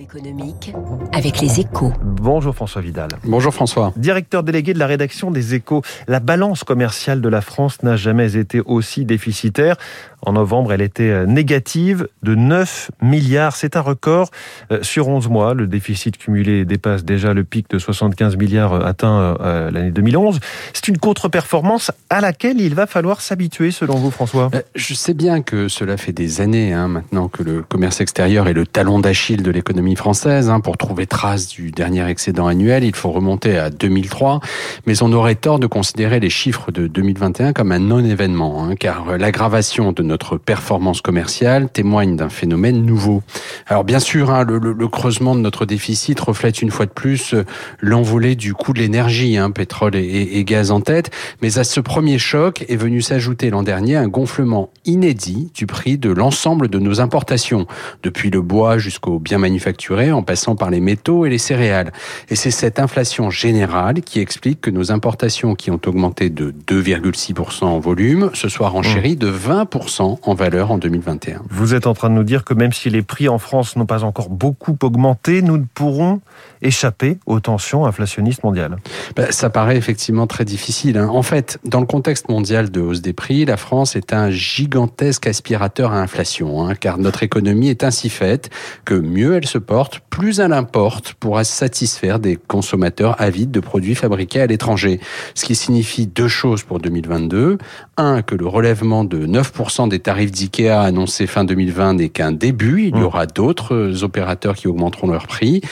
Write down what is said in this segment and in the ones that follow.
Économique avec les échos. Bonjour François Vidal. Bonjour François. Directeur délégué de la rédaction des échos. La balance commerciale de la France n'a jamais été aussi déficitaire. En novembre, elle était euh, négative de 9 milliards. C'est un record euh, sur 11 mois. Le déficit cumulé dépasse déjà le pic de 75 milliards euh, atteint l'année 2011. C'est une contre-performance à laquelle il va falloir s'habituer selon vous François. Je sais bien que cela fait des années hein, maintenant que le commerce extérieur est le talon d'Achille de l'économie française. Hein. Pour trouver trace du dernier excédent annuel, il faut remonter à 2003. Mais on aurait tort de considérer les chiffres de 2021 comme un non-événement, hein, car l'aggravation de notre performance commerciale témoigne d'un phénomène nouveau. Alors bien sûr, hein, le, creusement de notre déficit reflète une fois de plus euh, l'envolée du coût de l'énergie, pétrole et, gaz en tête. Mais à ce premier choc est venu s'ajouter l'an dernier un gonflement inédit du prix de l'ensemble de nos importations, depuis le bois jusqu'aux biens manufacturés, en passant par les métaux et les céréales. Et c'est cette inflation générale qui explique que nos importations, qui ont augmenté de 2,6% en volume, ce soir renchéries de 20% en valeur en 2021. Vous êtes en train de nous dire que même si les prix en France n'ont pas encore beaucoup augmenté, nous ne pourrons échapper aux tensions inflationnistes mondiales ben, Ça paraît effectivement très difficile. Hein. En fait, dans le contexte mondial de hausse des prix, la France est un gigantesque aspirateur à inflation, hein, car notre économie est ainsi faite que mieux elle se porte, plus elle importe pour satisfaire des consommateurs avides de produits fabriqués à l'étranger. Ce qui signifie deux choses pour 2022. Un, que le relèvement de 9% des tarifs d'IKEA annoncés fin 2020 n'est qu'un début. Il y mmh. aura d'autres opérateurs qui augmenteront leurs prix.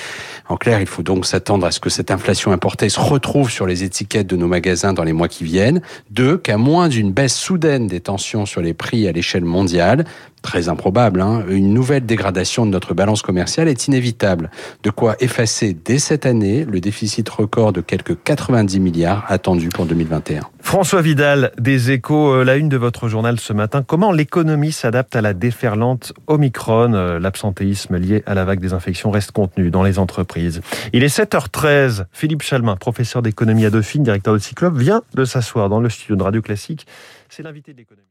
En clair, il faut donc s'attendre à ce que cette inflation importée se retrouve sur les étiquettes de nos magasins dans les mois qui viennent. Deux, qu'à moins d'une baisse soudaine des tensions sur les prix à l'échelle mondiale, très improbable, hein, une nouvelle dégradation de notre balance commerciale est inévitable. De quoi effacer dès cette année le déficit record de quelques 90 milliards attendu pour 2021. François Vidal, des échos, euh, la une de votre journal ce matin. Comment l'économie s'adapte à la déferlante Omicron euh, L'absentéisme lié à la vague des infections reste contenu dans les entreprises. Il est 7h13. Philippe Chalmin, professeur d'économie à Dauphine, directeur de Cyclope, vient de s'asseoir dans le studio de Radio Classique. C'est l'invité de l'économie.